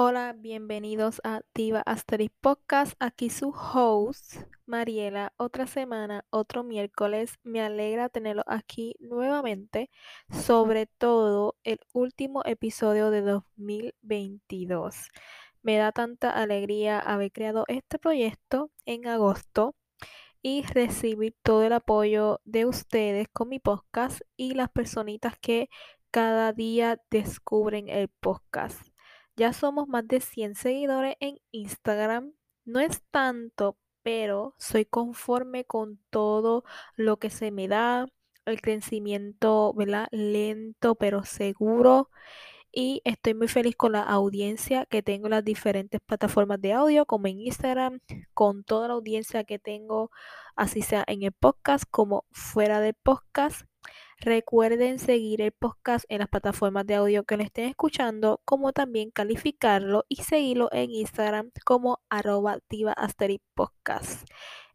Hola, bienvenidos a Diva Asterix Podcast. Aquí su host, Mariela. Otra semana, otro miércoles. Me alegra tenerlo aquí nuevamente. Sobre todo el último episodio de 2022. Me da tanta alegría haber creado este proyecto en agosto y recibir todo el apoyo de ustedes con mi podcast y las personitas que cada día descubren el podcast. Ya somos más de 100 seguidores en Instagram. No es tanto, pero soy conforme con todo lo que se me da. El crecimiento, ¿verdad? Lento, pero seguro. Y estoy muy feliz con la audiencia que tengo en las diferentes plataformas de audio, como en Instagram, con toda la audiencia que tengo, así sea en el podcast como fuera del podcast. Recuerden seguir el podcast en las plataformas de audio que lo estén escuchando, como también calificarlo y seguirlo en Instagram como arroba podcast.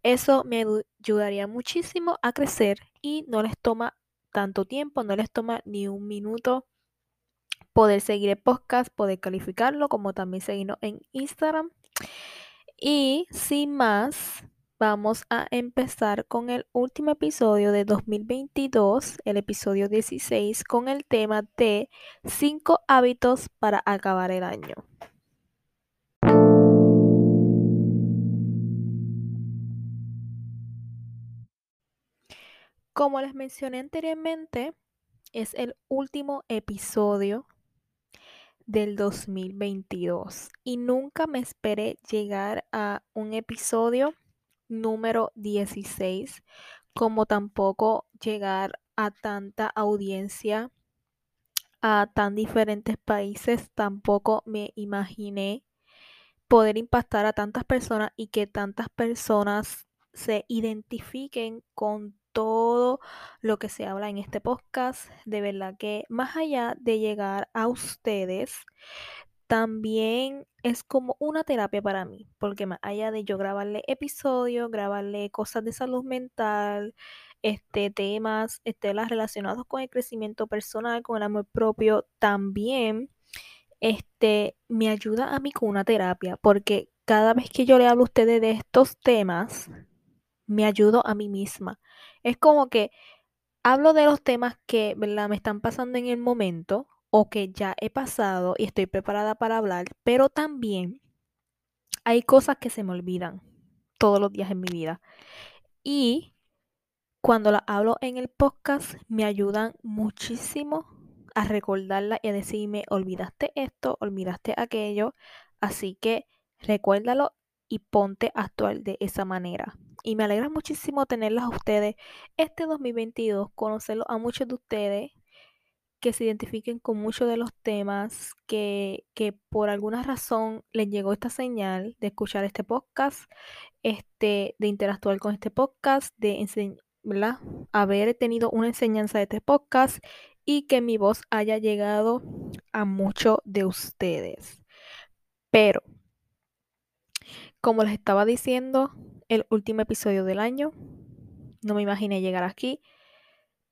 Eso me ayudaría muchísimo a crecer y no les toma tanto tiempo, no les toma ni un minuto poder seguir el podcast, poder calificarlo, como también seguirnos en Instagram. Y sin más, vamos a empezar con el último episodio de 2022, el episodio 16, con el tema de 5 hábitos para acabar el año. Como les mencioné anteriormente, es el último episodio del 2022 y nunca me esperé llegar a un episodio número 16, como tampoco llegar a tanta audiencia a tan diferentes países, tampoco me imaginé poder impactar a tantas personas y que tantas personas se identifiquen con todo lo que se habla en este podcast. De verdad que más allá de llegar a ustedes, también es como una terapia para mí, porque más allá de yo grabarle episodios, grabarle cosas de salud mental, este, temas este, relacionados con el crecimiento personal, con el amor propio, también este, me ayuda a mí con una terapia, porque cada vez que yo le hablo a ustedes de estos temas, me ayudo a mí misma. Es como que hablo de los temas que me están pasando en el momento o que ya he pasado y estoy preparada para hablar, pero también hay cosas que se me olvidan todos los días en mi vida. Y cuando las hablo en el podcast me ayudan muchísimo a recordarla y a decirme, olvidaste esto, olvidaste aquello. Así que recuérdalo y ponte a actuar de esa manera. Y me alegra muchísimo tenerlas a ustedes este 2022, conocerlos a muchos de ustedes que se identifiquen con muchos de los temas, que, que, por alguna razón les llegó esta señal de escuchar este podcast, este, de interactuar con este podcast, de haber tenido una enseñanza de este podcast y que mi voz haya llegado a muchos de ustedes. Pero, como les estaba diciendo, el último episodio del año, no me imaginé llegar aquí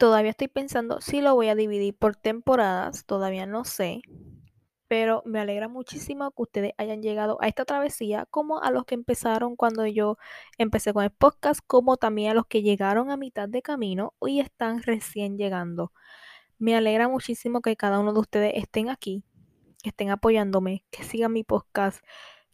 Todavía estoy pensando si lo voy a dividir por temporadas, todavía no sé. Pero me alegra muchísimo que ustedes hayan llegado a esta travesía, como a los que empezaron cuando yo empecé con el podcast, como también a los que llegaron a mitad de camino y están recién llegando. Me alegra muchísimo que cada uno de ustedes estén aquí, que estén apoyándome, que sigan mi podcast,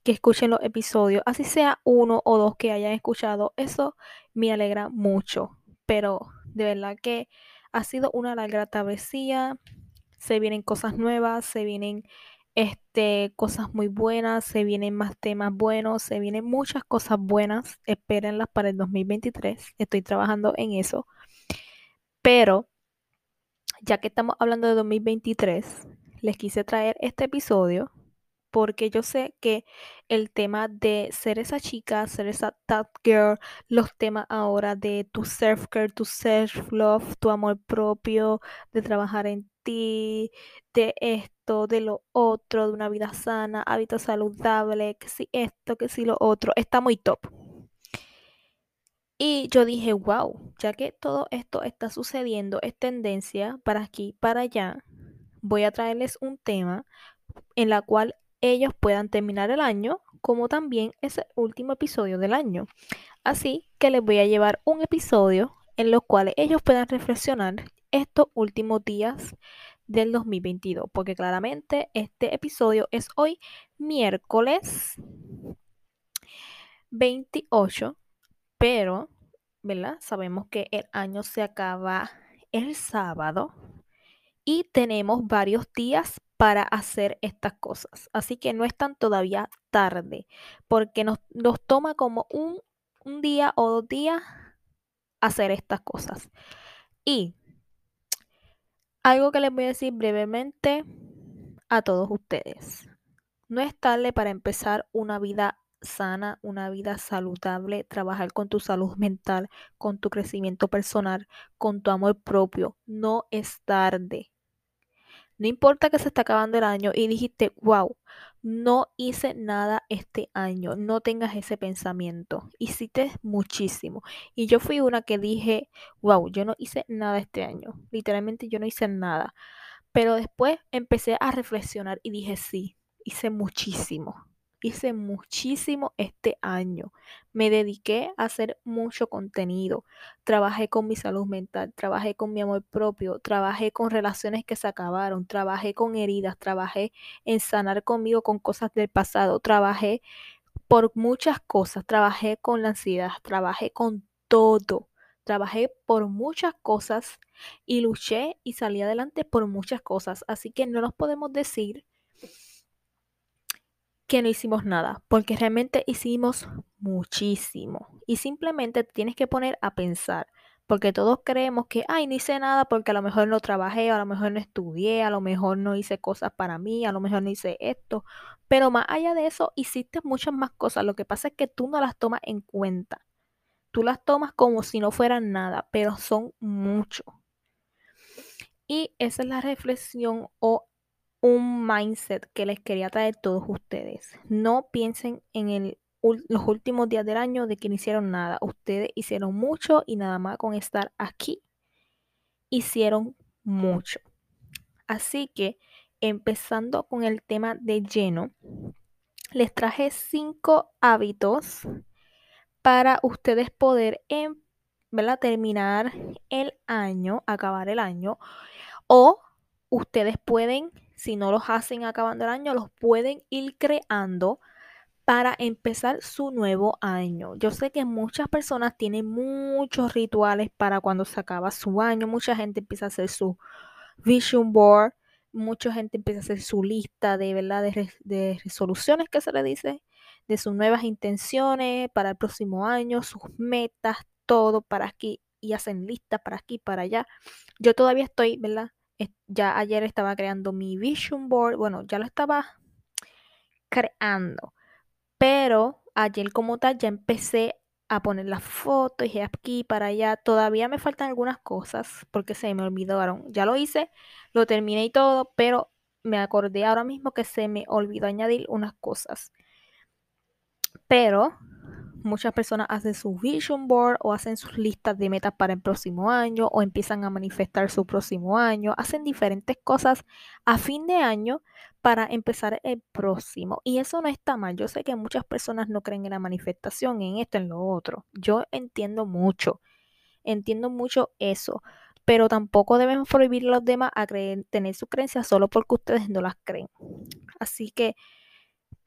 que escuchen los episodios, así sea uno o dos que hayan escuchado. Eso me alegra mucho. Pero de verdad que ha sido una larga travesía. Se vienen cosas nuevas, se vienen este, cosas muy buenas, se vienen más temas buenos, se vienen muchas cosas buenas. Espérenlas para el 2023. Estoy trabajando en eso. Pero, ya que estamos hablando de 2023, les quise traer este episodio porque yo sé que el tema de ser esa chica, ser esa top girl, los temas ahora de tu self-care, tu self-love, tu amor propio, de trabajar en ti, de esto, de lo otro, de una vida sana, hábitos saludables, que si esto, que si lo otro, está muy top. Y yo dije, wow, ya que todo esto está sucediendo, es tendencia para aquí, para allá, voy a traerles un tema en la cual ellos puedan terminar el año, como también es el último episodio del año. Así que les voy a llevar un episodio en los cuales ellos puedan reflexionar estos últimos días del 2022, porque claramente este episodio es hoy miércoles 28, pero, ¿verdad? Sabemos que el año se acaba el sábado y tenemos varios días para hacer estas cosas. Así que no es tan todavía tarde, porque nos, nos toma como un, un día o dos días hacer estas cosas. Y algo que les voy a decir brevemente a todos ustedes. No es tarde para empezar una vida sana, una vida saludable, trabajar con tu salud mental, con tu crecimiento personal, con tu amor propio. No es tarde. No importa que se está acabando el año y dijiste, wow, no hice nada este año, no tengas ese pensamiento. Hiciste muchísimo. Y yo fui una que dije, wow, yo no hice nada este año. Literalmente yo no hice nada. Pero después empecé a reflexionar y dije, sí, hice muchísimo hice muchísimo este año. Me dediqué a hacer mucho contenido. Trabajé con mi salud mental, trabajé con mi amor propio, trabajé con relaciones que se acabaron, trabajé con heridas, trabajé en sanar conmigo con cosas del pasado, trabajé por muchas cosas, trabajé con la ansiedad, trabajé con todo. Trabajé por muchas cosas y luché y salí adelante por muchas cosas. Así que no nos podemos decir que no hicimos nada, porque realmente hicimos muchísimo. Y simplemente tienes que poner a pensar, porque todos creemos que, ay, no hice nada porque a lo mejor no trabajé, a lo mejor no estudié, a lo mejor no hice cosas para mí, a lo mejor no hice esto. Pero más allá de eso, hiciste muchas más cosas. Lo que pasa es que tú no las tomas en cuenta. Tú las tomas como si no fueran nada, pero son mucho. Y esa es la reflexión o un mindset que les quería traer todos ustedes. No piensen en los últimos días del año de que no hicieron nada. Ustedes hicieron mucho y nada más con estar aquí hicieron mucho. Así que empezando con el tema de lleno, les traje cinco hábitos para ustedes poder em, terminar el año, acabar el año, o ustedes pueden si no los hacen acabando el año, los pueden ir creando para empezar su nuevo año. Yo sé que muchas personas tienen muchos rituales para cuando se acaba su año. Mucha gente empieza a hacer su vision board. Mucha gente empieza a hacer su lista de, ¿verdad? de, resoluciones que se le dice, de sus nuevas intenciones para el próximo año, sus metas, todo para aquí y hacen listas para aquí, para allá. Yo todavía estoy, ¿verdad? Ya ayer estaba creando mi vision board, bueno, ya lo estaba creando, pero ayer como tal ya empecé a poner las fotos y aquí para allá. Todavía me faltan algunas cosas porque se me olvidaron. Ya lo hice, lo terminé y todo, pero me acordé ahora mismo que se me olvidó añadir unas cosas. Pero muchas personas hacen su vision board o hacen sus listas de metas para el próximo año o empiezan a manifestar su próximo año, hacen diferentes cosas a fin de año para empezar el próximo. Y eso no está mal. Yo sé que muchas personas no creen en la manifestación, en esto, en lo otro. Yo entiendo mucho, entiendo mucho eso. Pero tampoco deben prohibir a los demás a tener sus creencias solo porque ustedes no las creen. Así que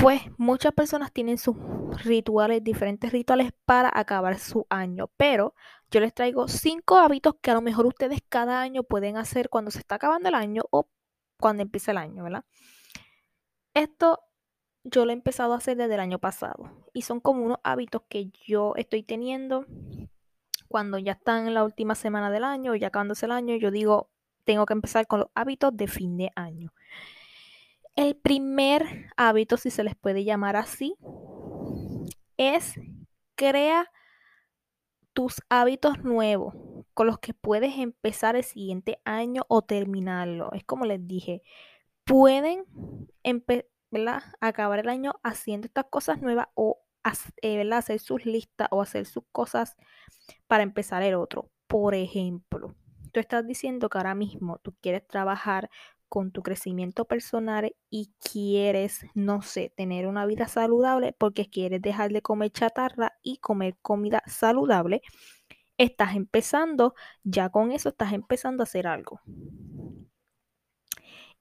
pues muchas personas tienen sus rituales, diferentes rituales para acabar su año, pero yo les traigo cinco hábitos que a lo mejor ustedes cada año pueden hacer cuando se está acabando el año o cuando empieza el año, ¿verdad? Esto yo lo he empezado a hacer desde el año pasado y son como unos hábitos que yo estoy teniendo cuando ya están en la última semana del año, ya acabándose el año, yo digo, tengo que empezar con los hábitos de fin de año. El primer hábito, si se les puede llamar así, es crea tus hábitos nuevos con los que puedes empezar el siguiente año o terminarlo. Es como les dije, pueden acabar el año haciendo estas cosas nuevas o eh, hacer sus listas o hacer sus cosas para empezar el otro. Por ejemplo, tú estás diciendo que ahora mismo tú quieres trabajar con tu crecimiento personal y quieres, no sé, tener una vida saludable porque quieres dejar de comer chatarra y comer comida saludable, estás empezando, ya con eso estás empezando a hacer algo.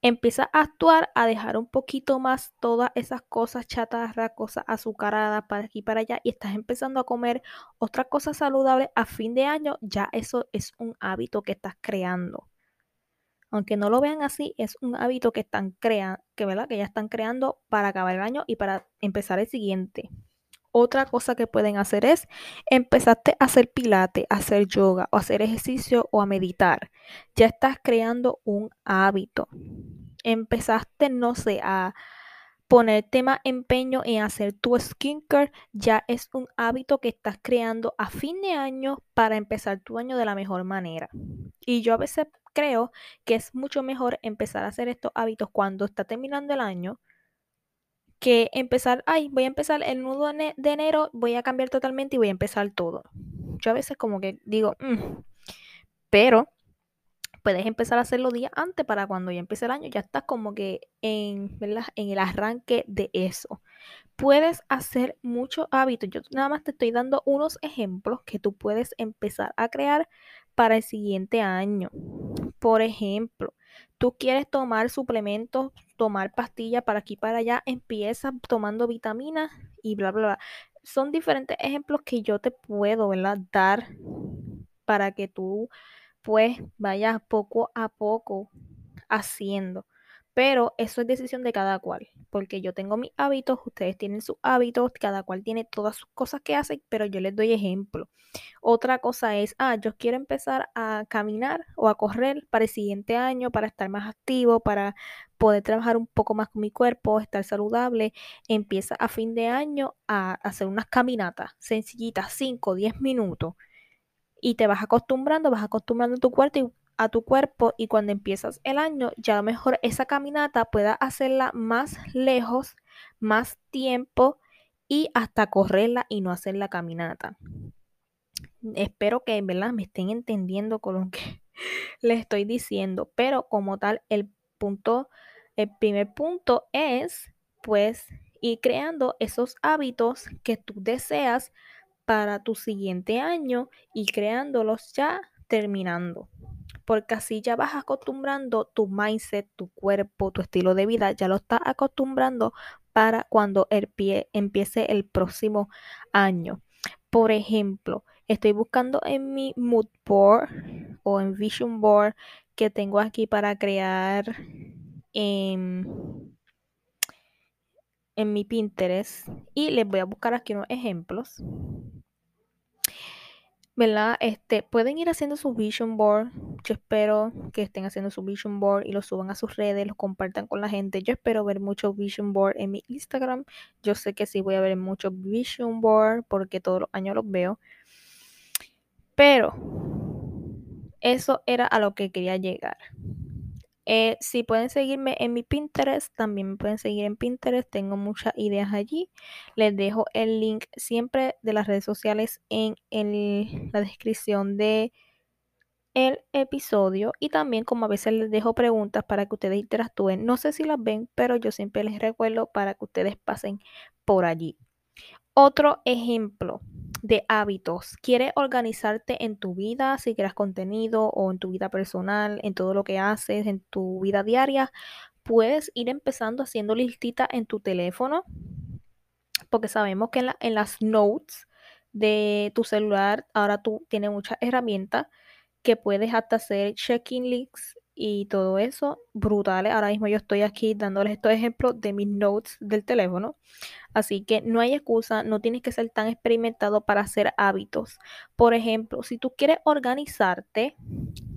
Empieza a actuar, a dejar un poquito más todas esas cosas chatarra, cosas azucaradas para aquí y para allá y estás empezando a comer otras cosas saludables a fin de año, ya eso es un hábito que estás creando. Aunque no lo vean así, es un hábito que están creando, que, ¿verdad? que ya están creando para acabar el año y para empezar el siguiente. Otra cosa que pueden hacer es empezarte a hacer pilate, a hacer yoga o hacer ejercicio o a meditar. Ya estás creando un hábito. Empezaste, no sé, a ponerte más empeño en hacer tu skincare. Ya es un hábito que estás creando a fin de año para empezar tu año de la mejor manera. Y yo a veces creo que es mucho mejor empezar a hacer estos hábitos cuando está terminando el año que empezar, ay, voy a empezar el nudo de enero, voy a cambiar totalmente y voy a empezar todo. Yo a veces como que digo, mm", pero puedes empezar a hacerlo días antes para cuando ya empiece el año, ya estás como que en, en el arranque de eso. Puedes hacer muchos hábitos. Yo nada más te estoy dando unos ejemplos que tú puedes empezar a crear para el siguiente año. Por ejemplo, tú quieres tomar suplementos, tomar pastillas para aquí para allá, empieza tomando vitaminas y bla, bla, bla. Son diferentes ejemplos que yo te puedo. Dar para que tú, pues, vayas poco a poco haciendo. Pero eso es decisión de cada cual, porque yo tengo mis hábitos, ustedes tienen sus hábitos, cada cual tiene todas sus cosas que hace, pero yo les doy ejemplo. Otra cosa es, ah, yo quiero empezar a caminar o a correr para el siguiente año, para estar más activo, para poder trabajar un poco más con mi cuerpo, estar saludable. Empieza a fin de año a hacer unas caminatas sencillitas, 5, 10 minutos. Y te vas acostumbrando, vas acostumbrando tu cuerpo y a tu cuerpo y cuando empiezas el año ya mejor esa caminata pueda hacerla más lejos, más tiempo y hasta correrla y no hacer la caminata. Espero que en verdad me estén entendiendo con lo que les estoy diciendo, pero como tal el punto, el primer punto es pues ir creando esos hábitos que tú deseas para tu siguiente año y creándolos ya terminando porque así ya vas acostumbrando tu mindset, tu cuerpo, tu estilo de vida, ya lo estás acostumbrando para cuando el pie empiece el próximo año. Por ejemplo, estoy buscando en mi mood board o en vision board que tengo aquí para crear en, en mi Pinterest y les voy a buscar aquí unos ejemplos. ¿Verdad? Este, pueden ir haciendo su vision board. Yo espero que estén haciendo su vision board y lo suban a sus redes, lo compartan con la gente. Yo espero ver muchos vision board en mi Instagram. Yo sé que sí voy a ver muchos vision board porque todos los años los veo. Pero eso era a lo que quería llegar. Eh, si pueden seguirme en mi Pinterest, también me pueden seguir en Pinterest. Tengo muchas ideas allí. Les dejo el link siempre de las redes sociales en la descripción de el episodio y también como a veces les dejo preguntas para que ustedes interactúen. No sé si las ven, pero yo siempre les recuerdo para que ustedes pasen por allí. Otro ejemplo de hábitos. ¿Quieres organizarte en tu vida, si creas contenido o en tu vida personal, en todo lo que haces, en tu vida diaria? Puedes ir empezando haciendo listitas en tu teléfono, porque sabemos que en, las notes de tu celular ahora tú tienes muchas herramientas que puedes hasta hacer check-in links y todo eso brutales. Ahora mismo yo estoy aquí dándoles estos ejemplos de mis notes del teléfono. Así que no hay excusa, no tienes que ser tan experimentado para hacer hábitos. Por ejemplo, si tú quieres organizarte,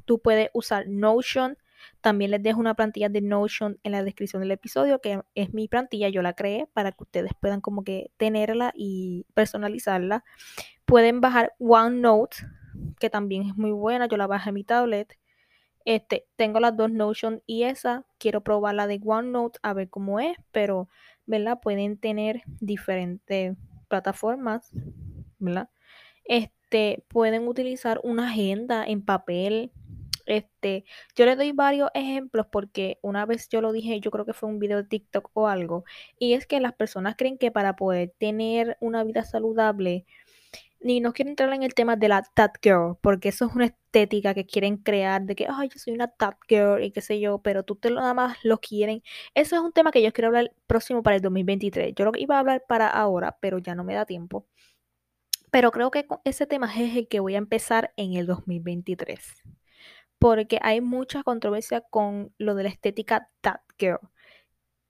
tú puedes usar Notion. También les dejo una plantilla de Notion en la descripción del episodio, que es mi plantilla, yo la creé para que ustedes puedan como que tenerla y personalizarla. Pueden bajar OneNote, que también es muy buena, yo la bajé en mi tablet. Este, tengo las dos Notion y esa, quiero probar la de OneNote a ver cómo es, pero, ¿verdad? Pueden tener diferentes plataformas, ¿verdad? Este, pueden utilizar una agenda en papel. Este, yo les doy varios ejemplos porque una vez yo lo dije, yo creo que fue un video de TikTok o algo, y es que las personas creen que para poder tener una vida saludable, ni no quiero entrar en el tema de la Tat Girl, porque eso es una estética que quieren crear, de que, ay, yo soy una Tat Girl y qué sé yo, pero tú te lo, nada más lo quieren. Eso es un tema que yo quiero hablar próximo para el 2023. Yo lo iba a hablar para ahora, pero ya no me da tiempo. Pero creo que ese tema es el que voy a empezar en el 2023. Porque hay mucha controversia con lo de la estética Tat Girl.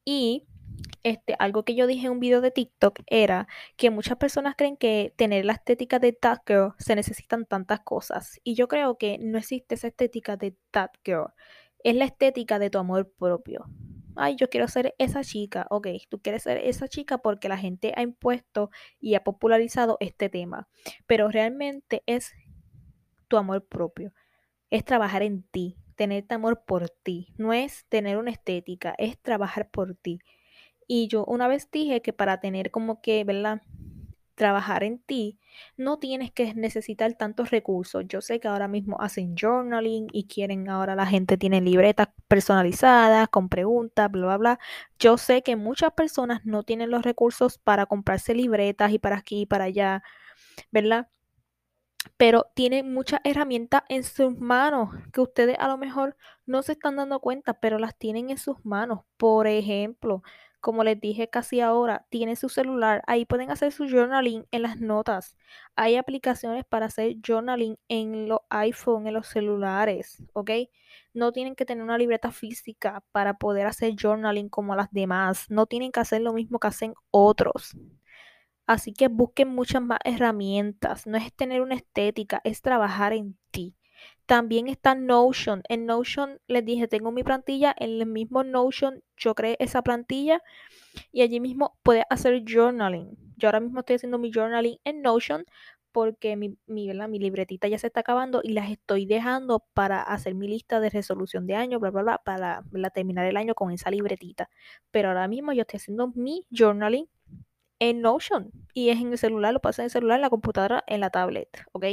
Y este, algo que yo dije en un video de TikTok era que muchas personas creen que tener la estética de That Girl se necesitan tantas cosas. Y yo creo que no existe esa estética de That Girl. Es la estética de tu amor propio. Ay, yo quiero ser esa chica. Ok, tú quieres ser esa chica porque la gente ha impuesto y ha popularizado este tema. Pero realmente es tu amor propio. Es trabajar en ti, tener amor por ti. No es tener una estética, es trabajar por ti. Y yo una vez dije que para tener como que, ¿verdad? Trabajar en ti, no tienes que necesitar tantos recursos. Yo sé que ahora mismo hacen journaling y quieren, ahora la gente tiene libretas personalizadas con preguntas, bla, bla, bla. Yo sé que muchas personas no tienen los recursos para comprarse libretas y para aquí y para allá, ¿verdad? pero tienen muchas herramientas en sus manos que ustedes a lo mejor no se están dando cuenta, pero las tienen en sus manos. Por ejemplo, como les dije casi ahora, tienen su celular, ahí pueden hacer su journaling en las notas. Hay aplicaciones para hacer journaling en los iPhone, en los celulares, ¿ok? No tienen que tener una libreta física para poder hacer journaling como las demás. No tienen que hacer lo mismo que hacen otros. Así que busquen muchas más herramientas. No es tener una estética, es trabajar en ti. También está Notion. En Notion les dije, tengo mi plantilla. En el mismo Notion yo creé esa plantilla y allí mismo puedes hacer journaling. Yo ahora mismo estoy haciendo mi journaling en Notion porque mi, mi, mi libretita ya se está acabando y las estoy dejando para hacer mi lista de resolución de año, bla, bla, bla, para terminar el año con esa libretita. Pero ahora mismo yo estoy haciendo mi journaling en Notion y es en el celular, lo puedes en el celular, en la computadora, en la tablet, ¿ok?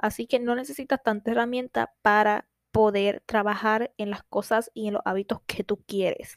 Así que no necesitas tanta herramienta para poder trabajar en las cosas y en los hábitos que tú quieres.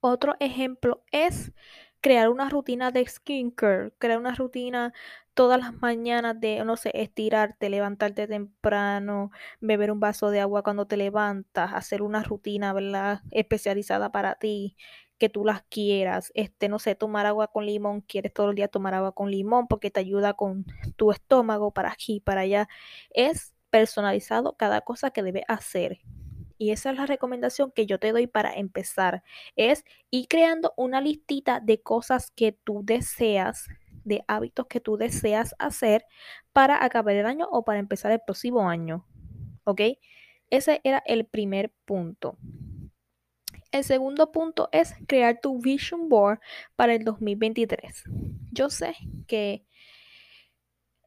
Otro ejemplo es crear una rutina de skincare, crear una rutina todas las mañanas de, no sé, estirarte, levantarte temprano, beber un vaso de agua cuando te levantas, hacer una rutina. Especializada para ti, que tú las quieras. Este, no sé, tomar agua con limón, quieres todo el día tomar agua con limón porque te ayuda con tu estómago para aquí, para allá. Es personalizado cada cosa que debes hacer. Y esa es la recomendación que yo te doy para empezar. Es ir creando una listita de cosas que tú deseas, de hábitos que tú deseas hacer para acabar el año o para empezar el próximo año. ¿Ok? Ese era el primer punto. El segundo punto es crear tu vision board para el 2023. Yo sé que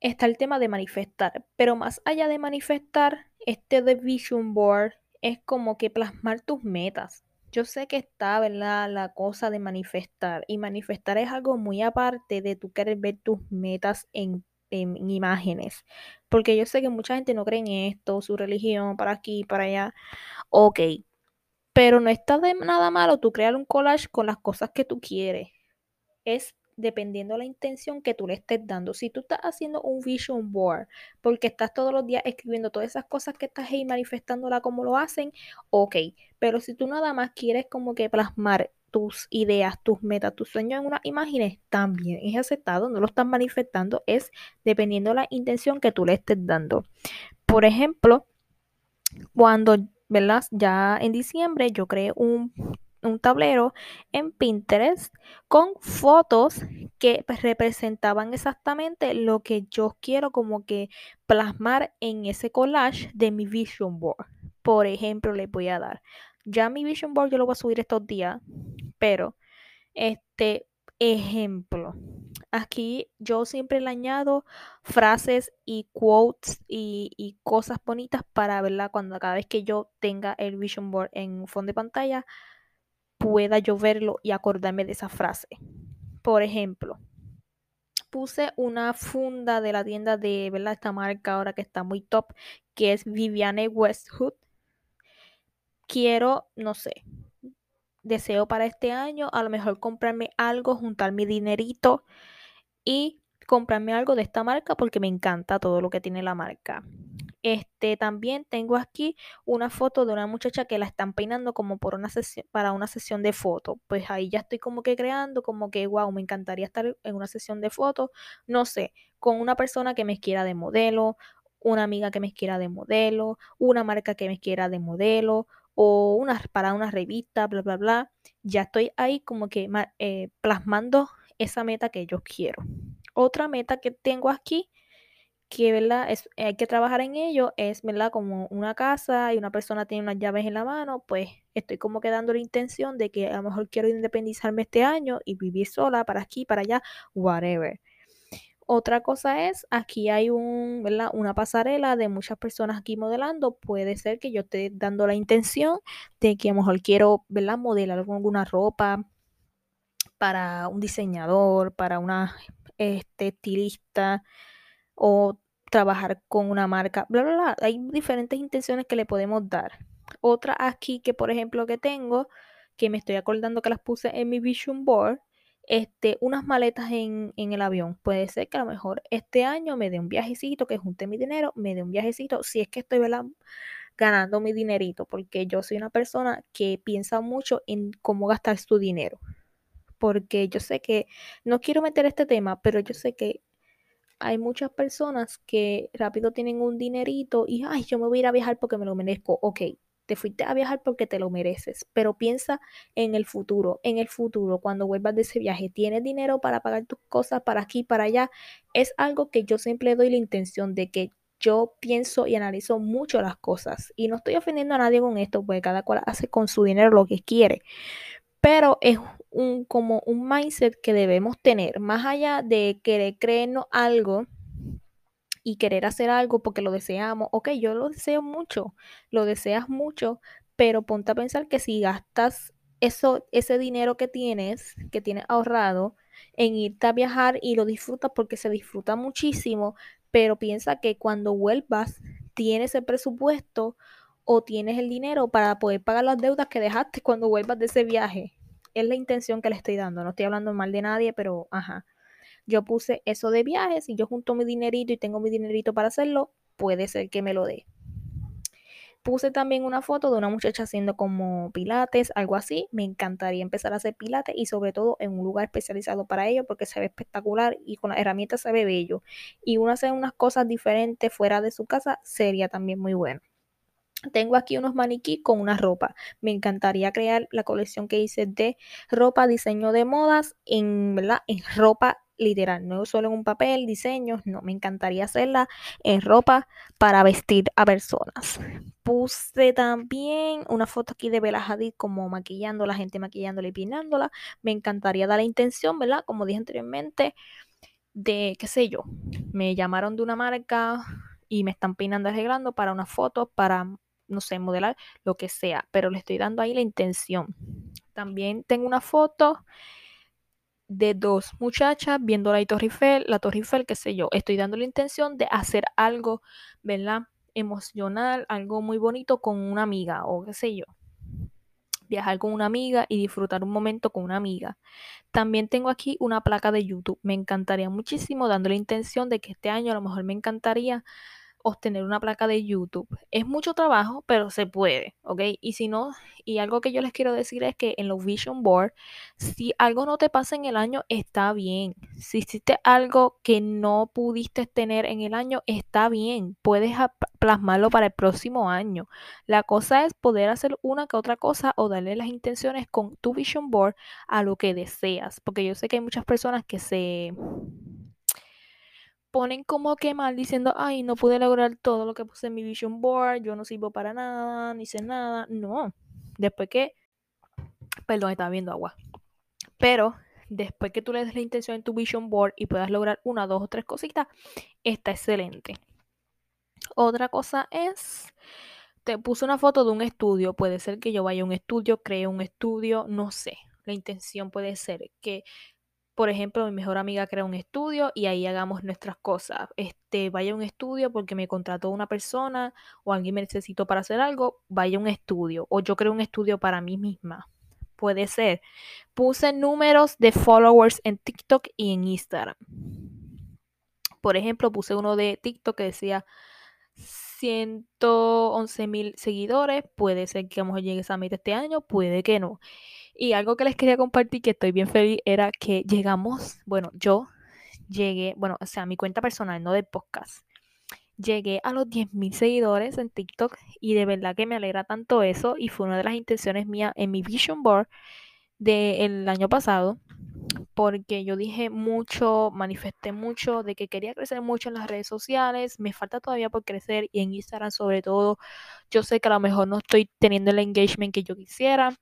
está el tema de manifestar, pero más allá de manifestar, este de vision board es como que plasmar tus metas. Yo sé que está, ¿verdad? La cosa de manifestar. Y manifestar es algo muy aparte de tú querer ver tus metas en, en imágenes. Porque yo sé que mucha gente no cree en esto, su religión, para aquí, para allá. Ok, pero no está de nada malo tú crear un collage con las cosas que tú quieres. Es dependiendo de la intención que tú le estés dando. Si tú estás haciendo un vision board porque estás todos los días escribiendo todas esas cosas que estás ahí manifestándola como lo hacen, ok. Pero si tú nada más quieres como que plasmar tus ideas, tus metas, tus sueños en unas imágenes, también es aceptado, no lo estás manifestando, es dependiendo de la intención que tú le estés dando. Por ejemplo, cuando ¿verdad? Ya en diciembre yo creé un, tablero en Pinterest con fotos que pues, representaban exactamente lo que yo quiero como que plasmar en ese collage de mi vision board. Por ejemplo, les voy a dar. Ya mi vision board yo lo voy a subir estos días, pero este ejemplo Aquí yo siempre le añado frases y quotes y, cosas bonitas para verla cuando cada vez que yo tenga el vision board en fondo de pantalla pueda yo verlo y acordarme de esa frase. Por ejemplo, puse una funda de la tienda de, ¿verdad? Esta marca ahora que está muy top, que es Viviane Westwood. Quiero, no sé, deseo para este año a lo mejor comprarme algo, juntar mi dinerito y comprarme algo de esta marca porque me encanta todo lo que tiene la marca. Este, también tengo aquí una foto de una muchacha que la están peinando como por una sesión, para una sesión de fotos. Pues ahí ya estoy como que creando, como que, wow, me encantaría estar en una sesión de fotos, no sé, con una persona que me quiera de modelo, una amiga que me quiera de modelo, una marca que me quiera de modelo, o una, para una revista, bla, bla, bla. Ya estoy ahí como que eh, plasmando esa meta que yo quiero. Otra meta que tengo aquí que, ¿verdad? Es, hay que trabajar en ello, es, ¿verdad? Como una casa y una persona tiene unas llaves en la mano, pues estoy como que dando la intención de que a lo mejor quiero independizarme este año y vivir sola para aquí, para allá, whatever. Otra cosa es, aquí hay una pasarela de muchas personas aquí modelando. Puede ser que yo esté dando la intención de que a lo mejor quiero ¿verdad? modelar alguna ropa para un diseñador, para una este, estilista o trabajar con una marca, bla, bla, bla. Hay diferentes intenciones que le podemos dar. Otra aquí que, por ejemplo, que tengo, que me estoy acordando que las puse en mi vision board, este, unas maletas en, en, el avión. Puede ser que a lo mejor este año me dé un viajecito, que junte mi dinero, me dé un viajecito, si es que estoy ganando mi dinerito, porque yo soy una persona que piensa mucho en cómo gastar su dinero. Porque yo sé que, no quiero meter este tema, pero yo sé que hay muchas personas que rápido tienen un dinerito y, ay, yo me voy a ir a viajar porque me lo merezco. Ok, te fuiste a viajar porque te lo mereces, pero piensa en el futuro, en el futuro, cuando vuelvas de ese viaje, tienes dinero para pagar tus cosas para aquí, para allá. Es algo que yo siempre doy la intención de que yo pienso y analizo mucho las cosas y no estoy ofendiendo a nadie con esto, porque cada cual hace con su dinero lo que quiere pero es un, como un mindset que debemos tener, más allá de querer creernos algo y querer hacer algo porque lo deseamos. Ok, yo lo deseo mucho, lo deseas mucho, pero ponte a pensar que si gastas eso, ese dinero que tienes, que tienes ahorrado, en irte a viajar y lo disfrutas porque se disfruta muchísimo, pero piensa que cuando vuelvas tienes el presupuesto o tienes el dinero para poder pagar las deudas que dejaste cuando vuelvas de ese viaje. Es la intención que le estoy dando. No estoy hablando mal de nadie, pero ajá. Yo puse eso de viajes y yo junto mi dinerito y tengo mi dinerito para hacerlo, puede ser que me lo dé. Puse también una foto de una muchacha haciendo como pilates, algo así. Me encantaría empezar a hacer pilates y sobre todo en un lugar especializado para ello porque se ve espectacular y con las herramientas se ve bello. Y uno hacer unas cosas diferentes fuera de su casa sería también muy bueno. Tengo aquí unos maniquí con una ropa. Me encantaría crear la colección que hice de ropa, diseño de modas en, ¿verdad? en ropa literal, no solo en un papel, diseños, no, me encantaría hacerla en ropa para vestir a personas. Puse también una foto aquí de Bella Hadid como maquillando, la gente maquillándola y peinándola. Me encantaría dar la intención, ¿verdad? Como dije anteriormente, de, qué sé yo, me llamaron de una marca y me están peinando, arreglando para unas fotos, para no sé, modelar, lo que sea, pero le estoy dando ahí la intención. También tengo una foto de dos muchachas viendo la Torre Eiffel, la Torre Eiffel, qué sé yo. Estoy dando la intención de hacer algo, ¿verdad? Emocional, algo muy bonito con una amiga o qué sé yo. Viajar con una amiga y disfrutar un momento con una amiga. También tengo aquí una placa de YouTube. Me encantaría muchísimo, dando la intención de que este año a lo mejor me encantaría obtener una placa de YouTube. Es mucho trabajo, pero se puede, ¿ok? Y si no, y algo que yo les quiero decir es que en los Vision Board, si algo no te pasa en el año, está bien. Si hiciste algo que no pudiste tener en el año, está bien. Puedes plasmarlo para el próximo año. La cosa es poder hacer una que otra cosa o darle las intenciones con tu Vision Board a lo que deseas. Porque yo sé que hay muchas personas que se ponen como que mal diciendo, ay, no pude lograr todo lo que puse en mi vision board, yo no sirvo para nada, ni sé nada. No, después que, perdón, estaba viendo agua. Pero después que tú le des la intención en tu vision board y puedas lograr una, dos o tres cositas, está excelente. Otra cosa es, te puse una foto de un estudio, puede ser que yo vaya a un estudio, cree un estudio, no sé. La intención puede ser que por ejemplo, mi mejor amiga crea un estudio y ahí hagamos nuestras cosas. Este, vaya a un estudio porque me contrató una persona o alguien me necesitó para hacer algo, vaya a un estudio o yo creo un estudio para mí misma. Puede ser. Puse números de followers en TikTok y en Instagram. Por ejemplo, puse uno de TikTok que decía 111 mil seguidores. Puede ser que a llegar a esa meta este año, puede que no. Y algo que les quería compartir, que estoy bien feliz, era que llegamos, bueno, yo llegué, bueno, o sea, mi cuenta personal, no del podcast. Llegué a los 10.000 seguidores en TikTok y de verdad que me alegra tanto eso y fue una de las intenciones mías en mi vision board del año pasado porque yo dije mucho, manifesté mucho de que quería crecer mucho en las redes sociales, me falta todavía por crecer y en Instagram sobre todo, yo sé que a lo mejor no estoy teniendo el engagement que yo quisiera,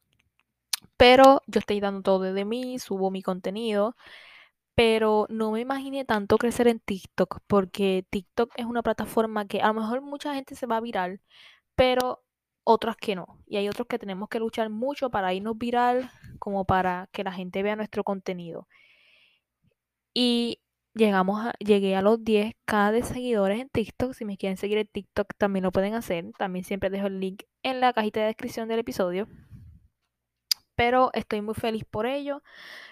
pero yo estoy dando todo de mí, subo mi contenido, pero no me imaginé tanto crecer en TikTok, porque TikTok es una plataforma que a lo mejor mucha gente se va a viral, pero otras que no. Y hay otros que tenemos que luchar mucho para irnos viral, como para que la gente vea nuestro contenido. Y llegamos a, llegué a los 10k de seguidores en TikTok. Si me quieren seguir en TikTok también lo pueden hacer. También siempre dejo el link en la cajita de descripción del episodio. Pero estoy muy feliz por ello.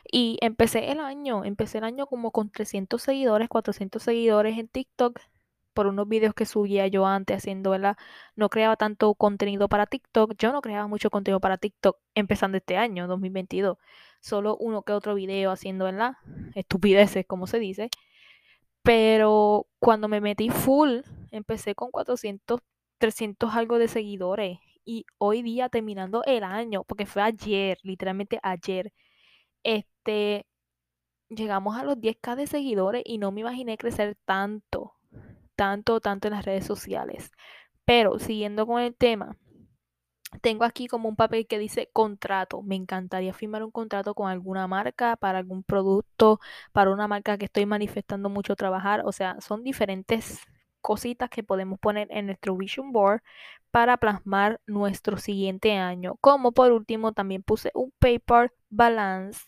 Y empecé el año, empecé el año como con 300 seguidores, 400 seguidores en TikTok por unos videos que subía yo antes haciendo, ¿verdad? No creaba tanto contenido para TikTok. Yo no creaba mucho contenido para TikTok empezando este año, 2022. Solo uno que otro video haciendo, ¿verdad? Estupideces, como se dice. Pero cuando me metí full, empecé con 400, 300 algo de seguidores. Y hoy día, terminando el año, porque fue ayer, literalmente ayer, este, llegamos a los 10k de seguidores y no me imaginé crecer tanto tanto, tanto en las redes sociales. Pero siguiendo con el tema, tengo aquí como un papel que dice contrato. Me encantaría firmar un contrato con alguna marca para algún producto, para una marca que estoy manifestando mucho trabajar. O sea, son diferentes cositas que podemos poner en nuestro vision board para plasmar nuestro siguiente año. Como por último también puse un paper balance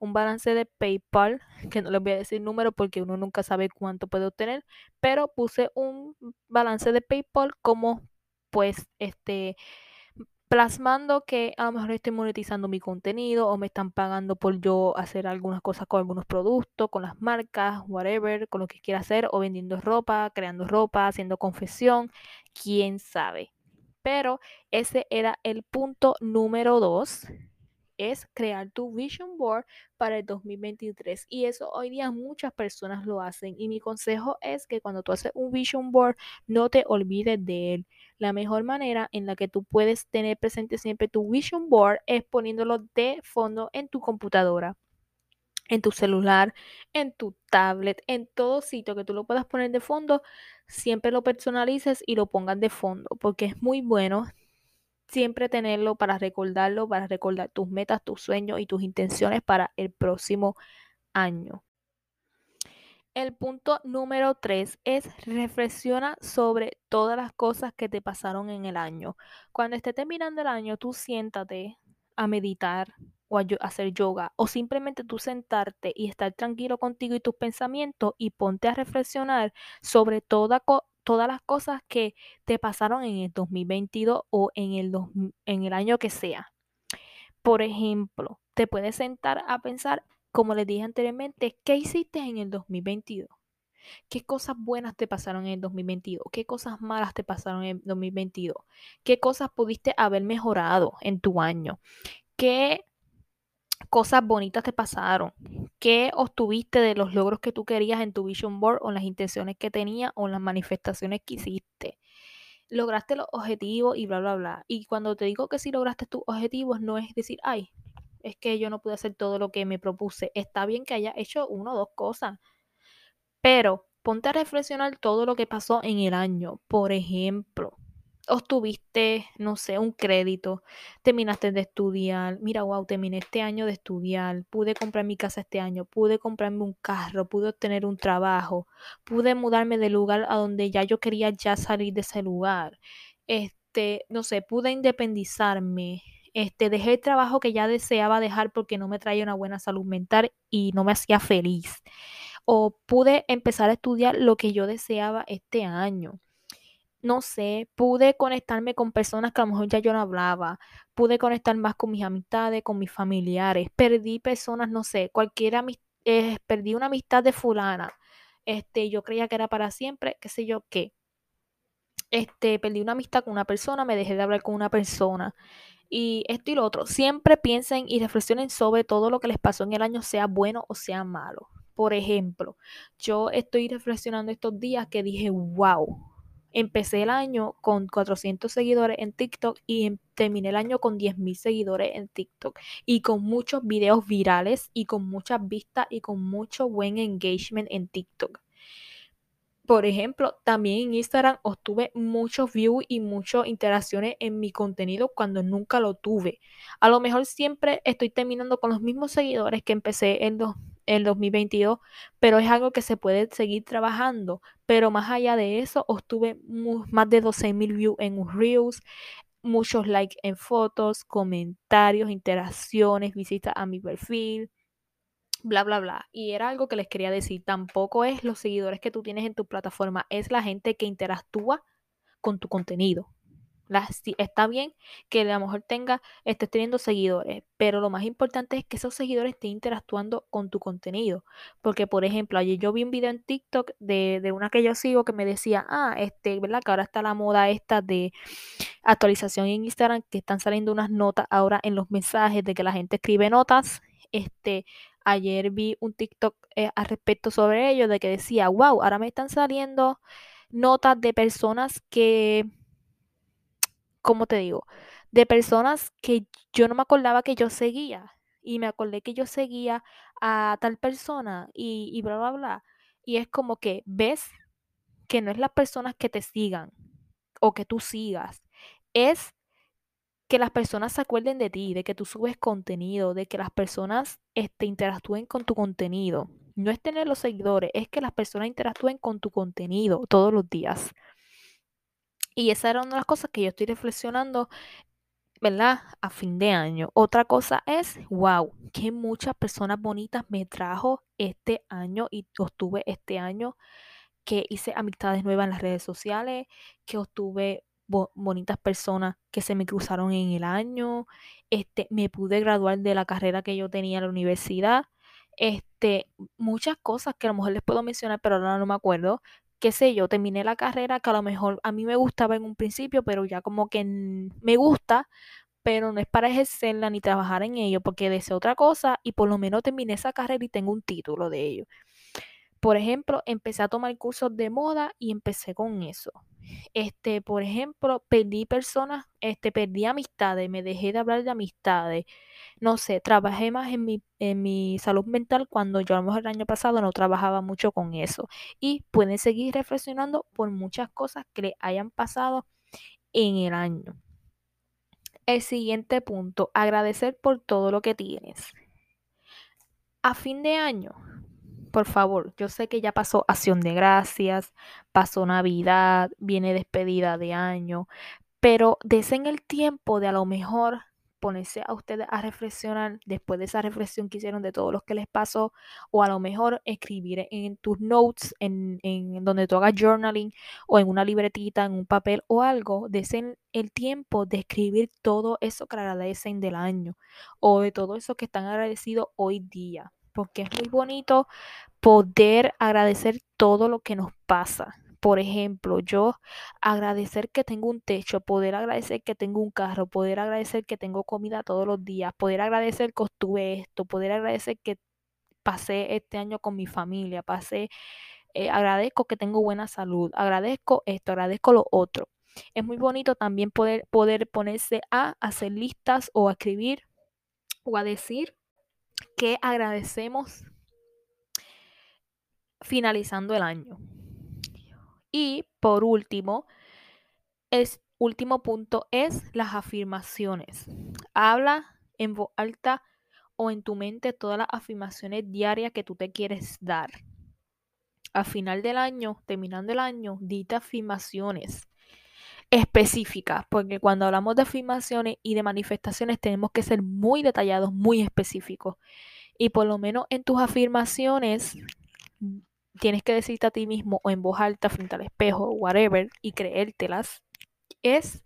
un balance de PayPal, que no les voy a decir número porque uno nunca sabe cuánto puede obtener, pero puse un balance de PayPal como pues este plasmando que a lo mejor estoy monetizando mi contenido o me están pagando por yo hacer algunas cosas con algunos productos, con las marcas, whatever, con lo que quiera hacer, o vendiendo ropa, creando ropa, haciendo confesión, quién sabe. Pero ese era el punto número dos es crear tu vision board para el 2023. Y eso hoy día muchas personas lo hacen. Y mi consejo es que cuando tú haces un vision board, no te olvides de él. La mejor manera en la que tú puedes tener presente siempre tu vision board es poniéndolo de fondo en tu computadora en tu celular, en tu tablet, en todo sitio que tú lo puedas poner de fondo, siempre lo personalices y lo pongas de fondo, porque es muy bueno siempre tenerlo para recordarlo, para recordar tus metas, tus sueños y tus intenciones para el próximo año. El punto número tres es reflexiona sobre todas las cosas que te pasaron en el año. Cuando esté terminando el año, tú siéntate a meditar o a hacer yoga o simplemente tú sentarte y estar tranquilo contigo y tus pensamientos y ponte a reflexionar sobre toda, todas las cosas que te pasaron en el 2022 o en el, en el año que sea. Por ejemplo, te puedes sentar a pensar, como les dije anteriormente, ¿qué hiciste en el 2022? ¿Qué cosas buenas te pasaron en el 2022? ¿Qué cosas malas te pasaron en el 2022? ¿Qué cosas pudiste haber mejorado en tu año? ¿Qué cosas bonitas te pasaron? ¿Qué obtuviste de los logros que tú querías en tu vision board o las intenciones que tenías o las manifestaciones que hiciste? Lograste los objetivos y bla, bla, bla. Y cuando te digo que si lograste tus objetivos, no es decir, ay, es que yo no pude hacer todo lo que me propuse. Está bien que haya hecho una o dos cosas, pero ponte a reflexionar todo lo que pasó en el año. Por ejemplo, obtuviste, no sé, un crédito, terminaste de estudiar, mira, wow, terminé este año de estudiar, pude comprar mi casa este año, pude comprarme un carro, pude obtener un trabajo, pude mudarme del lugar a donde ya yo quería ya salir de ese lugar, este, no sé, pude independizarme, Este, dejé el trabajo que ya deseaba dejar porque no me traía una buena salud mental y no me hacía feliz. O pude empezar a estudiar lo que yo deseaba este año. No sé, pude conectarme con personas que a lo mejor ya yo no hablaba. Pude conectar más con mis amistades, con mis familiares. Perdí personas, no sé, cualquiera, eh, perdí una amistad de fulana. Este, yo creía que era para siempre, qué sé yo qué. Este, perdí una amistad con una persona, me dejé de hablar con una persona y esto y lo otro. Siempre piensen y reflexionen sobre todo lo que les pasó en el año, sea bueno o sea malo. Por ejemplo, yo estoy reflexionando estos días que dije, wow, empecé el año con 400 seguidores en TikTok y em, terminé el año con 10.000 seguidores en TikTok y con muchos videos virales y con muchas vistas y con mucho buen engagement en TikTok. Por ejemplo, también en Instagram obtuve muchos views y muchas interacciones en mi contenido cuando nunca lo tuve. A lo mejor siempre estoy terminando con los mismos seguidores que empecé en el 2022, pero es algo que se puede seguir trabajando. Pero más allá de eso, obtuve más de 12.000 views en Reels, muchos likes en fotos, comentarios, interacciones, visitas a mi perfil bla, bla, bla. Y era algo que les quería decir. Tampoco es los seguidores que tú tienes en tu plataforma, es la gente que interactúa con tu contenido. está bien que a lo mejor tenga, estés teniendo seguidores, pero lo más importante es que esos seguidores estén interactuando con tu contenido. Porque, por ejemplo, ayer yo vi un video en TikTok de, de una que yo sigo que me decía, ah, este, ¿verdad? Que ahora está la moda esta de actualización en Instagram, que están saliendo unas notas ahora en los mensajes de que la gente escribe notas. Este, Ayer vi un TikTok eh, al respecto sobre ello, de que decía, wow, ahora me están saliendo notas de personas que, ¿cómo te digo? De personas que yo no me acordaba que yo seguía. Y me acordé que yo seguía a tal persona y, y bla, bla, bla. Y es como que ves que no es las personas que te sigan o que tú sigas, es que las personas se acuerden de ti, de que tú subes contenido, de que las personas este, interactúen con tu contenido. No es tener los seguidores, es que las personas interactúen con tu contenido todos los días. Y esa era una de las cosas que yo estoy reflexionando, ¿verdad? A fin de año. Otra cosa es, wow, que muchas personas bonitas me trajo este año y obtuve este año que hice amistades nuevas en las redes sociales, que obtuve bonitas personas que se me cruzaron en el año, este, me pude graduar de la carrera que yo tenía en la universidad, este, muchas cosas que a lo mejor les puedo mencionar, pero ahora no me acuerdo, qué sé yo, terminé la carrera que a lo mejor a mí me gustaba en un principio, pero ya como que me gusta, pero no es para ejercerla ni trabajar en ello, porque deseo otra cosa y por lo menos terminé esa carrera y tengo un título de ello. Por ejemplo, empecé a tomar cursos de moda y empecé con eso. Este, por ejemplo, perdí personas, este, perdí amistades, me dejé de hablar de amistades. No sé, trabajé más en mi, en mi salud mental cuando yo a lo mejor el año pasado no trabajaba mucho con eso. Y pueden seguir reflexionando por muchas cosas que le hayan pasado en el año. El siguiente punto, agradecer por todo lo que tienes. A fin de año, por favor, yo sé que ya pasó acción de gracias, pasó Navidad, viene despedida de año, pero desen el tiempo de a lo mejor ponerse a ustedes a reflexionar después de esa reflexión que hicieron de todo lo que les pasó, o a lo mejor escribir en tus notes, en, en donde tú hagas journaling, o en una libretita, en un papel o algo, desen el tiempo de escribir todo eso que agradecen del año, o de todo eso que están agradecidos hoy día porque es muy bonito poder agradecer todo lo que nos pasa. Por ejemplo, yo agradecer que tengo un techo, poder agradecer que tengo un carro, poder agradecer que tengo comida todos los días, poder agradecer que obtuve esto, poder agradecer que pasé este año con mi familia, pasé, eh, agradezco que tengo buena salud, agradezco esto, agradezco lo otro. Es muy bonito también poder, poder ponerse a hacer listas o a escribir o a decir que agradecemos finalizando el año. Y por último, el último punto es las afirmaciones. Habla en voz alta o en tu mente todas las afirmaciones diarias que tú te quieres dar. Al final del año, terminando el año, dite afirmaciones. Específicas, porque cuando hablamos de afirmaciones y de manifestaciones tenemos que ser muy detallados, muy específicos. Y por lo menos en tus afirmaciones tienes que decirte a ti mismo o en voz alta frente al espejo, whatever, y creértelas, es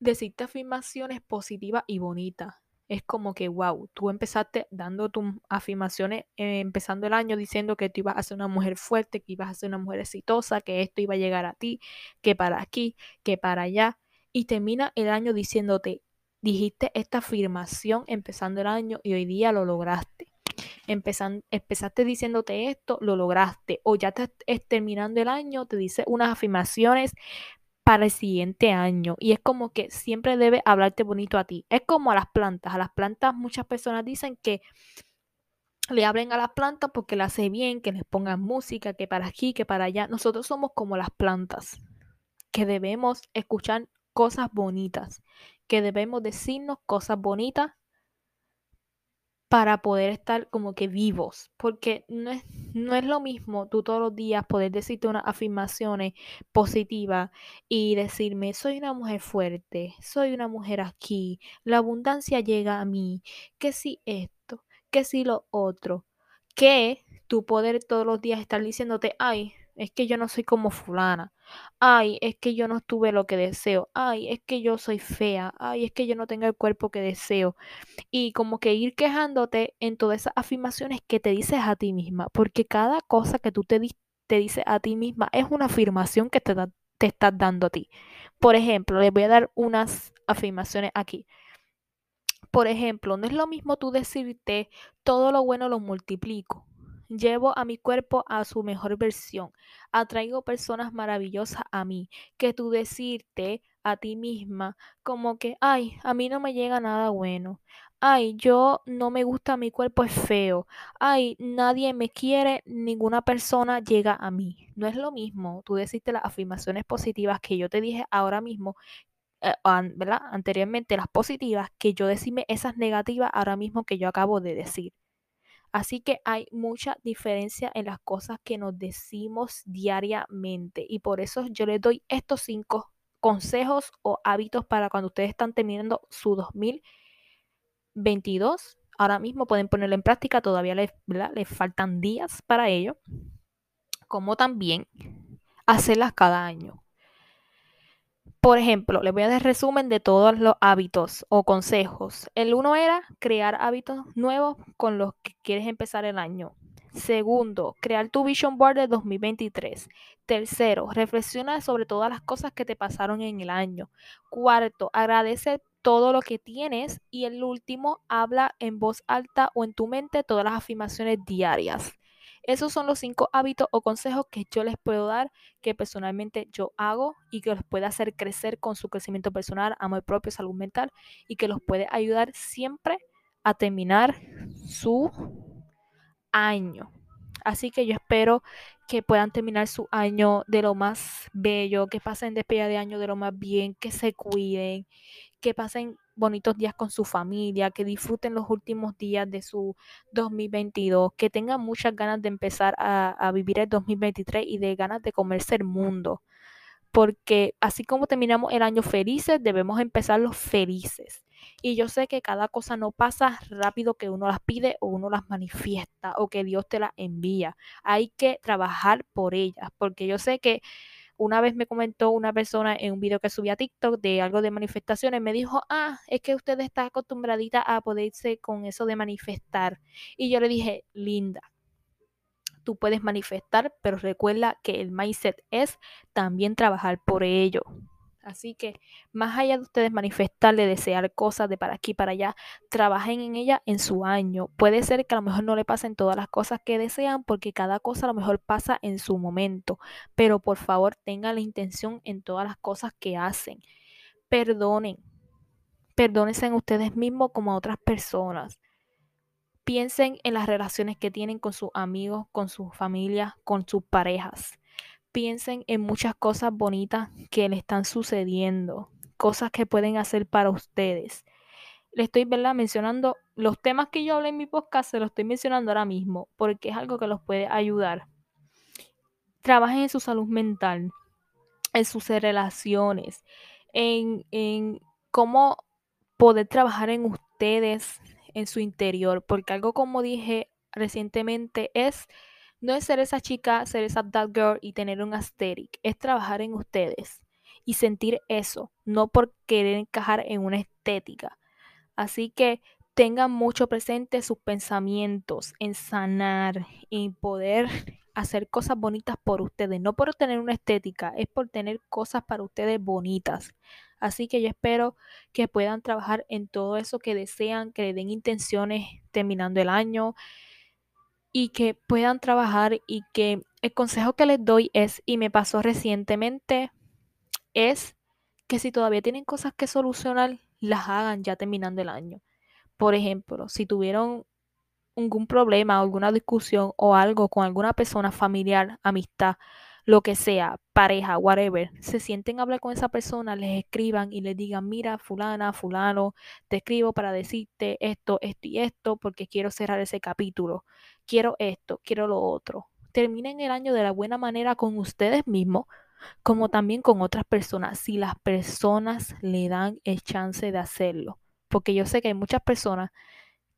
decirte afirmaciones positivas y bonitas. Es como que, wow, tú empezaste dando tus afirmaciones, eh, empezando el año diciendo que tú ibas a ser una mujer fuerte, que ibas a ser una mujer exitosa, que esto iba a llegar a ti, que para aquí, que para allá. Y termina el año diciéndote, dijiste esta afirmación empezando el año y hoy día lo lograste. empezaste diciéndote esto, lo lograste. O ya te, terminando el año, te dice unas afirmaciones para el siguiente año. Y es como que siempre debe hablarte bonito a ti. Es como a las plantas. A las plantas muchas personas dicen que le hablen a las plantas porque le hace bien, que les pongan música, que para aquí, que para allá. Nosotros somos como las plantas, que debemos escuchar cosas bonitas que debemos decirnos cosas bonitas para poder estar como que vivos, porque no es, no es lo mismo tú todos los días poder decirte unas afirmaciones positivas y decirme, soy una mujer fuerte, soy una mujer aquí, la abundancia llega a mí, que si esto, que si lo otro, que tu poder todos los días estar diciéndote, ay, es que yo no soy como fulana, ay, es que yo no tuve lo que deseo, ay, es que yo soy fea, ay, es que yo no tengo el cuerpo que deseo. Y como que ir quejándote en todas esas afirmaciones que te dices a ti misma, porque cada cosa que tú te, te dices a ti misma es una afirmación que te, te estás dando a ti. Por ejemplo, les voy a dar unas afirmaciones aquí. Por ejemplo, no es lo mismo tú decirte todo lo bueno lo multiplico Llevo a mi cuerpo a su mejor versión. Atraigo personas maravillosas a mí. Que tú decirte a ti misma como que, ay, a mí no me llega nada bueno. Ay, yo no me gusta, mi cuerpo es feo. Ay, nadie me quiere, ninguna persona llega a mí. No es lo mismo tú decirte las afirmaciones positivas que yo te dije ahora mismo eh, ¿verdad? Anteriormente las positivas, que yo decirme esas negativas ahora mismo que yo acabo de decir. Así que hay mucha diferencia en las cosas que nos decimos diariamente y por eso yo les doy estos cinco consejos o hábitos para cuando ustedes están terminando su 2022. Ahora mismo pueden ponerlo en práctica, todavía les, les faltan días para ello, como también hacerlas cada año. Por ejemplo, les voy a dar resumen de todos los hábitos o consejos. El uno era crear hábitos nuevos con los que quieres empezar el año. Segundo, crear tu vision board de 2023. Tercero, reflexiona sobre todas las cosas que te pasaron en el año. Cuarto, agradece todo lo que tienes. Y el último, habla en voz alta o en tu mente todas las afirmaciones diarias. Esos son los cinco hábitos o consejos que yo les puedo dar, que personalmente yo hago y que los puede hacer crecer con su crecimiento personal, amor propio, salud mental y que los puede ayudar siempre a terminar su año. Así que yo espero que puedan terminar su año de lo más bello, que pasen despedida de año de lo más bien, que se cuiden, que pasen bonitos días con su familia, que disfruten los últimos días de su 2022, que tengan muchas ganas de empezar a, vivir el 2023 y de ganas de comerse el mundo. Porque así como terminamos el año felices, debemos empezarlos felices. Y yo sé que cada cosa no pasa rápido que uno las pide o uno las manifiesta o que Dios te las envía. Hay que trabajar por ellas, porque yo sé que una vez me comentó una persona en un video que subí a TikTok de algo de manifestaciones, me dijo, ah, es que usted está acostumbradita a poderse con eso de manifestar. Y yo le dije, linda, tú puedes manifestar, pero recuerda que el mindset es también trabajar por ello. Así que más allá de ustedes manifestarle, desear cosas de para aquí para allá, trabajen en ella en su año. Puede ser que a lo mejor no le pasen todas las cosas que desean porque cada cosa a lo mejor pasa en su momento. Pero por favor tengan la intención en todas las cosas que hacen. Perdonen. Perdónense en ustedes mismos como a otras personas. Piensen en las relaciones que tienen con sus amigos, con sus familias, con sus parejas piensen en muchas cosas bonitas que le están sucediendo, cosas que pueden hacer para ustedes. Le estoy ¿verdad? mencionando los temas que yo hablé en mi podcast, se los estoy mencionando ahora mismo, porque es algo que los puede ayudar. Trabajen en su salud mental. en sus relaciones, en, en cómo poder trabajar en ustedes, en su interior, porque algo como dije recientemente es no es ser esa chica, ser esa that girl y tener un aesthetic, es trabajar en ustedes y sentir eso, no por querer encajar en una estética. Así que tengan mucho presente sus pensamientos, en sanar, en poder hacer cosas bonitas por ustedes, no por tener una estética, es por tener cosas para ustedes bonitas. Así que yo espero que puedan trabajar en todo eso que desean, que le den intenciones terminando el año y que puedan trabajar y que el consejo que les doy es, y me pasó recientemente, es que si todavía tienen cosas que solucionar, las hagan ya terminando el año. Por ejemplo, si tuvieron algún problema, alguna discusión o algo con alguna persona familiar, amistad, lo que sea, pareja, whatever, se sienten a hablar con esa persona, les escriban y les digan, mira, fulana, fulano, te escribo para decirte esto, esto y esto, porque quiero cerrar ese capítulo, quiero esto, quiero lo otro. Terminen el año de la buena manera con ustedes mismos, como también con otras personas, si las personas le dan el chance de hacerlo. Porque yo sé que hay muchas personas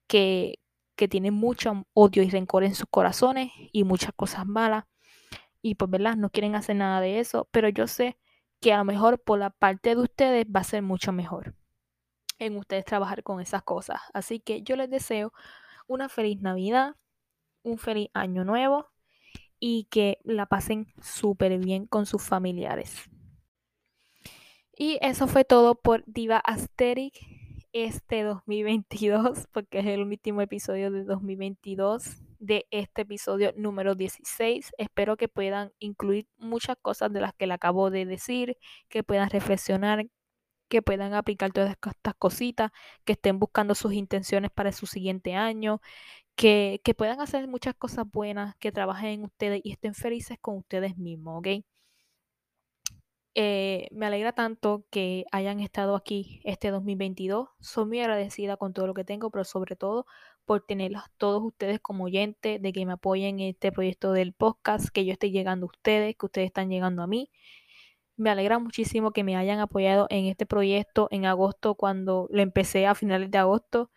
que, que tienen mucho odio y rencor en sus corazones y muchas cosas malas. Y pues, ¿verdad? No quieren hacer nada de eso. Pero yo sé que a lo mejor por la parte de ustedes va a ser mucho mejor en ustedes trabajar con esas cosas. Así que yo les deseo una feliz Navidad, un feliz año nuevo y que la pasen súper bien con sus familiares. Y eso fue todo por Diva Asterix este 2022, porque es el último episodio de 2022 de este episodio número 16. Espero que puedan incluir muchas cosas de las que le acabo de decir, que puedan reflexionar, que puedan aplicar todas estas cositas, que estén buscando sus intenciones para su siguiente año, que, que puedan hacer muchas cosas buenas, que trabajen en ustedes y estén felices con ustedes mismos, ¿ok? Eh, me alegra tanto que hayan estado aquí este 2022. Soy muy agradecida con todo lo que tengo, pero sobre todo por tenerlos todos ustedes como oyentes, de que me apoyen en este proyecto del podcast, que yo esté llegando a ustedes, que ustedes están llegando a mí. Me alegra muchísimo que me hayan apoyado en este proyecto en agosto, cuando lo empecé a finales de agosto.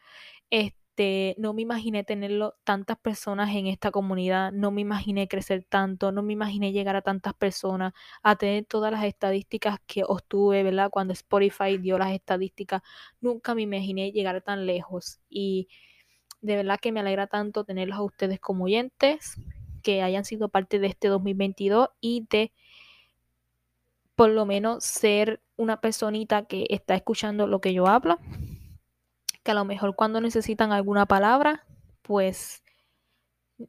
Este, no me imaginé tenerlo tantas personas en esta comunidad, no me imaginé crecer tanto, no me imaginé llegar a tantas personas, a tener todas las estadísticas que obtuve, ¿verdad? Cuando Spotify dio las estadísticas, nunca me imaginé llegar tan lejos y de verdad que me alegra tanto tenerlos a ustedes como oyentes, que hayan sido parte de este 2022 y de por lo menos ser una personita que está escuchando lo que yo hablo que a lo mejor cuando necesitan alguna palabra, pues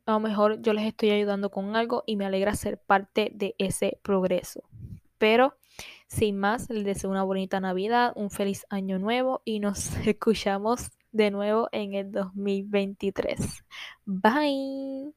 a lo mejor yo les estoy ayudando con algo y me alegra ser parte de ese progreso. Pero sin más, les deseo una bonita Navidad, un feliz año nuevo y nos escuchamos de nuevo en el 2023. Bye.